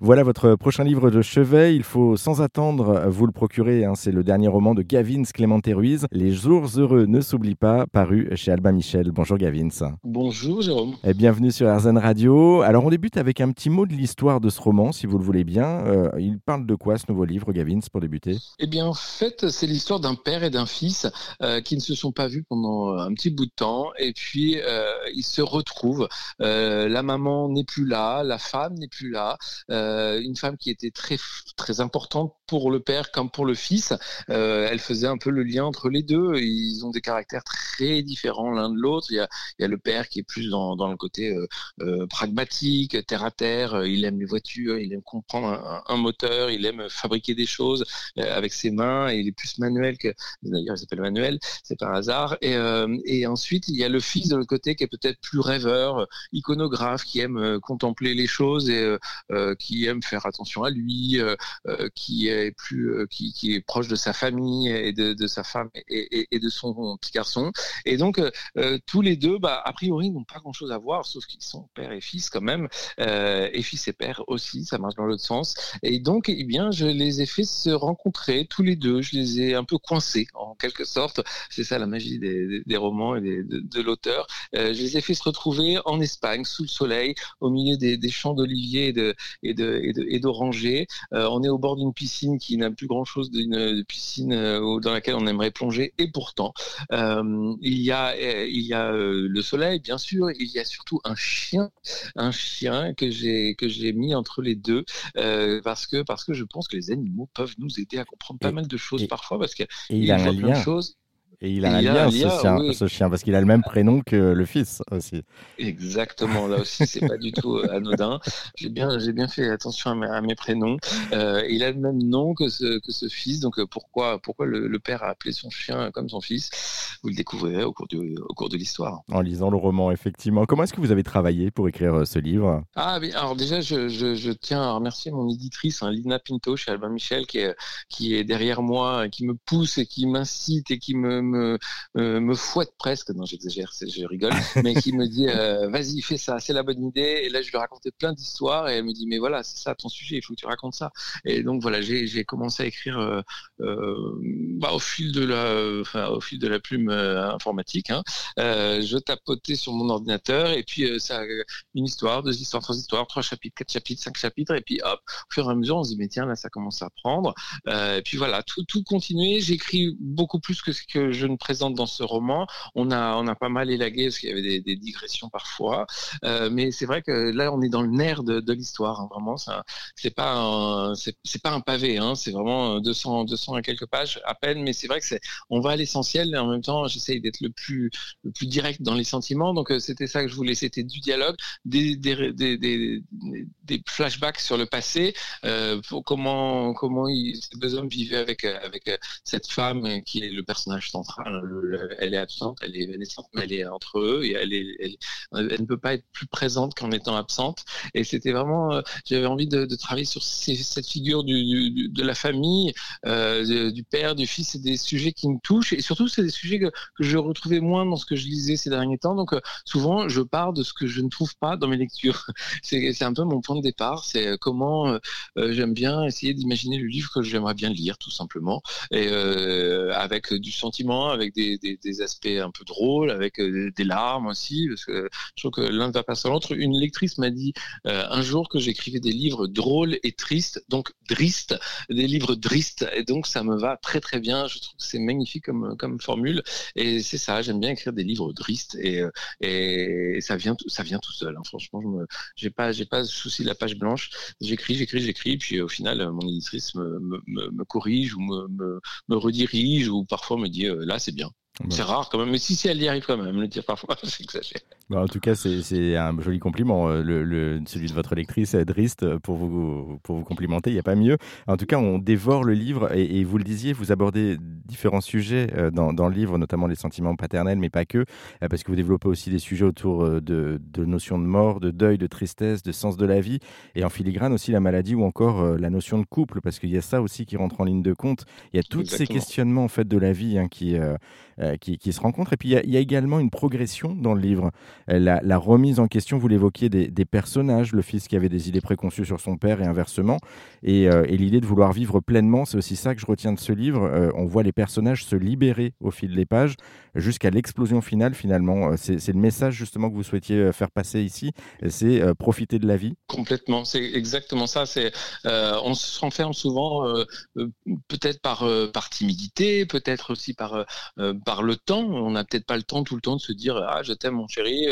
Voilà votre prochain livre de chevet. Il faut sans attendre vous le procurer. Hein. C'est le dernier roman de Gavin Clément Ruiz, Les jours heureux ne s'oublient pas, paru chez Albin Michel. Bonjour Gavin. Bonjour Jérôme. Et bienvenue sur RZN Radio. Alors on débute avec un petit mot de l'histoire de ce roman, si vous le voulez bien. Euh, il parle de quoi ce nouveau livre, Gavin, pour débuter? Eh bien en fait, c'est l'histoire d'un père et d'un fils euh, qui ne se sont pas vus pendant un petit bout de temps. Et puis euh, ils se retrouvent. la maman n'est plus là, la femme n'est plus là. Euh, une femme qui était très très importante pour le père comme pour le fils. Euh, elle faisait un peu le lien entre les deux. Ils ont des caractères très différents l'un de l'autre. Il y a, le père qui est plus dans, le côté euh, pragmatique, terre à terre. Il aime les voitures, il aime comprendre un, moteur, il aime fabriquer des choses avec ses mains. Il est plus manuel que d'ailleurs il s'appelle Manuel, c'est par hasard. Et, et ensuite il y a le fils de l'autre côté qui est peut-être plus rêveur, iconographe, qui aime contempler les choses et qui aime faire attention à lui, euh, euh, qui est plus, euh, qui, est proche de sa famille et de, sa femme et, de son petit garçon. Et donc tous les deux, bah, a priori, n'ont pas grand-chose à voir, sauf qu'ils sont père et fils quand même, et fils et père aussi, ça marche dans l'autre sens. Et donc, eh bien, je les ai fait se rencontrer tous les deux. Je les ai un peu coincés en quelque sorte. C'est ça la magie des, romans et de, l'auteur. je les ai fait se retrouver en Espagne, sous le soleil, au milieu des, champs d'oliviers et de et d'oranger. Euh, on est au bord d'une piscine qui n'a plus grand-chose d'une piscine euh, dans laquelle on aimerait plonger, et pourtant, euh, il y a, il y a le soleil, bien sûr, il y a surtout un chien, un chien que j'ai que j'ai mis entre les deux parce que parce que je pense que les animaux peuvent nous aider à comprendre pas mal de choses parfois parce qu'il y a, plein de choses. Et il a un lien, ce, chien, parce qu'il a le même prénom que le fils aussi. Exactement, là aussi, c'est pas du tout euh, anodin. J'ai bien, j'ai bien fait attention à mes, prénoms. Euh, il a le même nom que ce, que ce fils, donc euh, pourquoi, pourquoi le, père a appelé son chien comme son fils? Vous le découvrirez au cours, du, au cours de l'histoire. En lisant le roman, effectivement. Comment est-ce que vous avez travaillé pour écrire ce livre? Ah, oui, alors déjà, je, je, tiens à remercier mon éditrice, hein, Lina Pinto, chez Albin Michel, qui est, qui est derrière moi, qui me pousse et qui m'incite et qui me me, me fouette presque, non j'exagère, je rigole, mais qui me dit euh, vas-y fais ça, c'est la bonne idée. Et là je lui racontais plein d'histoires et elle me dit mais voilà c'est ça ton sujet, il faut que tu racontes ça. Et donc voilà j'ai commencé à écrire euh, euh, bah, au fil de la, enfin, au fil de la plume informatique. Hein. je tapotais sur mon ordinateur et puis ça une histoire, deux histoires, trois histoires, trois chapitres, quatre chapitres, cinq chapitres et puis hop au fur et à mesure on se dit mais tiens là ça commence à prendre. et puis voilà tout tout continuer. J'écris beaucoup plus que ce que je ne présente dans ce roman. On a, on a pas mal élagué parce qu'il y avait des, digressions parfois, euh, mais c'est vrai que là, on est dans le nerf de, l'histoire. Hein, vraiment, c'est pas c'est pas un pavé. Hein, c'est vraiment 200, 200 et quelques pages à peine, mais c'est vrai que on va à l'essentiel en même temps, j'essaye d'être le plus, le plus direct dans les sentiments. Donc euh, c'était ça que je voulais. C'était du dialogue, des, flashbacks sur le passé, euh, pour comment, comment ces deux hommes vivaient avec, avec cette femme qui est le personnage central elle est absente, elle est naissante, mais elle est entre eux et elle, ne peut pas être plus présente qu'en étant absente. Et c'était vraiment, euh, j'avais envie de, travailler sur cette figure de la famille, euh, du père, du fils, c'est des sujets qui me touchent et surtout c'est des sujets que, je retrouvais moins dans ce que je lisais ces derniers temps. Donc euh, souvent je pars de ce que je ne trouve pas dans mes lectures. c'est un peu mon point de départ, c'est comment j'aime bien essayer d'imaginer le livre que j'aimerais bien lire tout simplement et avec du sentiment avec des, des, aspects un peu drôles, avec euh, des larmes aussi, parce que je trouve que l'un ne va pas sans l'autre. Une lectrice m'a dit euh, un jour que j'écrivais des livres drôles et tristes, donc dristes, des livres dristes, et donc ça me va très très bien. Je trouve que c'est magnifique comme, comme formule, et c'est ça, j'aime bien écrire des livres dristes, et, euh, et ça vient ça vient tout seul. Hein. Franchement, je j'ai pas pas souci de la page blanche. J'écris, j'écris, j'écris, puis au final, mon éditrice me, me, me, corrige ou me, me, redirige ou parfois me dit là c'est bien. C'est rare quand même, mais si, si elle y arrive quand même, le dire parfois, j'exagère. Bah, en tout cas, c'est un joli compliment, euh, le, celui de votre lectrice Drist, euh, pour vous, pour vous complimenter, il n'y a pas mieux. En tout cas, on dévore le livre, et, vous le disiez, vous abordez différents sujets euh, dans, dans, le livre, notamment les sentiments paternels, mais pas que, parce que vous développez aussi des sujets autour de, de notions de mort, de deuil, de tristesse, de sens de la vie, et en filigrane aussi la maladie ou encore la notion de couple, parce qu'il y a ça aussi qui rentre en ligne de compte. Il y a tous ces questionnements en fait de la vie hein, qui, qui, qui, se rencontrent, et puis il y, a, il y a également une progression dans le livre. La, remise en question, vous l'évoquiez, des, personnages, le fils qui avait des idées préconçues sur son père et inversement, et, et l'idée de vouloir vivre pleinement, c'est aussi ça que je retiens de ce livre. on voit les personnages se libérer au fil des pages jusqu'à l'explosion finale finalement. C'est le message justement que vous souhaitiez faire passer ici, c'est profiter de la vie. Complètement, c'est exactement ça. On se renferme souvent, peut-être par par timidité, peut-être aussi par par le temps. On n'a peut-être pas le temps tout le temps de se dire ah je t'aime mon chéri,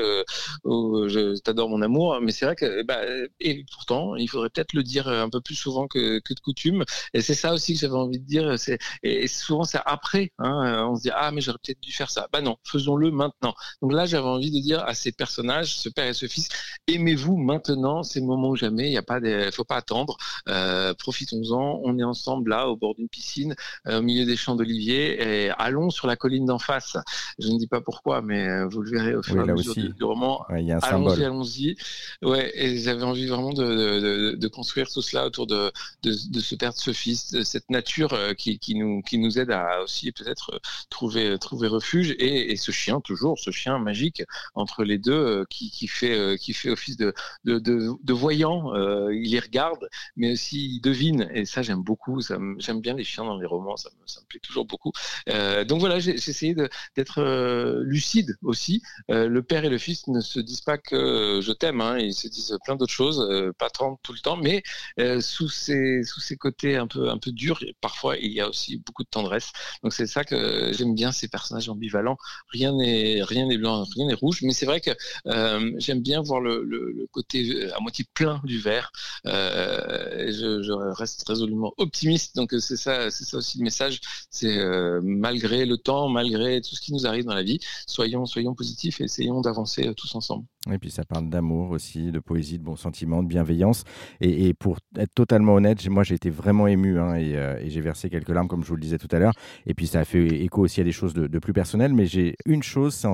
oh, je t'adore mon amour. Mais c'est vrai que bah, et pourtant il faudrait peut-être le dire un peu plus souvent que, que de coutume. Et c'est ça aussi que j'avais envie de dire. C'est et souvent c'est après. Hein, on se dit ah mais j'aurais peut-être dû faire ça. Bah non, faisons-le maintenant. Donc là j'avais envie de dire à ces personnages, ce père et ce fils, aimez-vous maintenant. C'est le moment ou jamais? Il y a pas de, faut pas attendre. Euh, profitons-en. On est ensemble là au bord d'une piscine, euh, au milieu des champs d'olivier et allons sur la colline d'en face. Je ne dis pas pourquoi, mais euh, vous le verrez au fur et à mesure du, roman. allons-y, allons-y. Ouais, et j'avais envie vraiment de, de, de, construire tout cela autour de, de, de ce père, de ce fils, de cette nature qui, qui nous qui nous aide à aussi peut-être trouver trouver refuge et, et, ce chien toujours, ce chien magique entre les deux qui, qui fait qui fait office de de, voyant. il les regarde, mais aussi il devine. Et ça j'aime beaucoup. J'aime bien les chiens dans les romans. Ça me, ça me plaît toujours beaucoup. Euh, donc voilà, j'ai essayé d'être euh, lucide aussi. Euh, le père et le fils ne se disent pas que je t'aime. Hein, ils se disent plein d'autres choses, pas tant tout le temps, mais sous ces sous ces côtés un peu durs, parfois il y a aussi beaucoup de tendresse. Donc c'est ça que j'aime bien ces personnages ambivalents. Rien n'est blanc, rien n'est rouge. Mais c'est vrai que j'aime bien voir le, côté à moitié plein du verre. Je, je, reste résolument optimiste. Donc c'est ça, aussi le message. C'est euh, malgré le temps, malgré tout ce qui nous arrive dans la vie, soyons, soyons positifs et essayons d'avancer euh, tous ensemble. Et puis ça parle d'amour aussi, de poésie, de bons sentiments, de bienveillance. Et, pour être totalement honnête, moi j'ai été vraiment ému hein, euh, et, j'ai versé quelques larmes comme je vous le disais tout à l'heure. Et puis ça a fait écho aussi à des choses de, plus personnelles. Mais j'ai une chose, c'est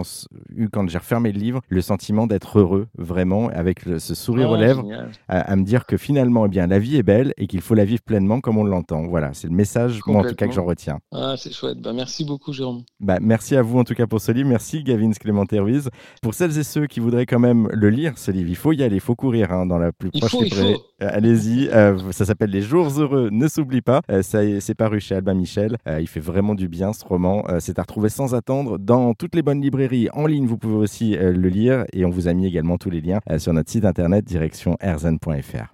quand j'ai refermé le livre, le sentiment d'être heureux vraiment, avec ce sourire aux oh, lèvres, à, me dire que finalement, eh bien, la vie est belle et qu'il faut la vivre pleinement comme on l'entend. Voilà, c'est le message, moi en tout cas, que j'en retiens. Ah, c'est chouette. Bah, merci beaucoup, Jérôme. Bah, merci à vous en tout cas pour ce livre. Merci, Gavin Clémenté Ruiz. Pour celles et ceux qui voudraient quand même le lire, ce livre, il faut y aller, il faut courir hein, dans la plus proche euh, Allez-y. Euh, ça s'appelle Les Jours Heureux, ne s'oublie pas. Euh, ça c'est paru chez Albin Michel. il fait vraiment du bien ce roman. c'est à retrouver sans attendre dans toutes les bonnes librairies. En ligne, vous pouvez aussi le lire. Et on vous a mis également tous les liens sur notre site internet direction erzen.fr.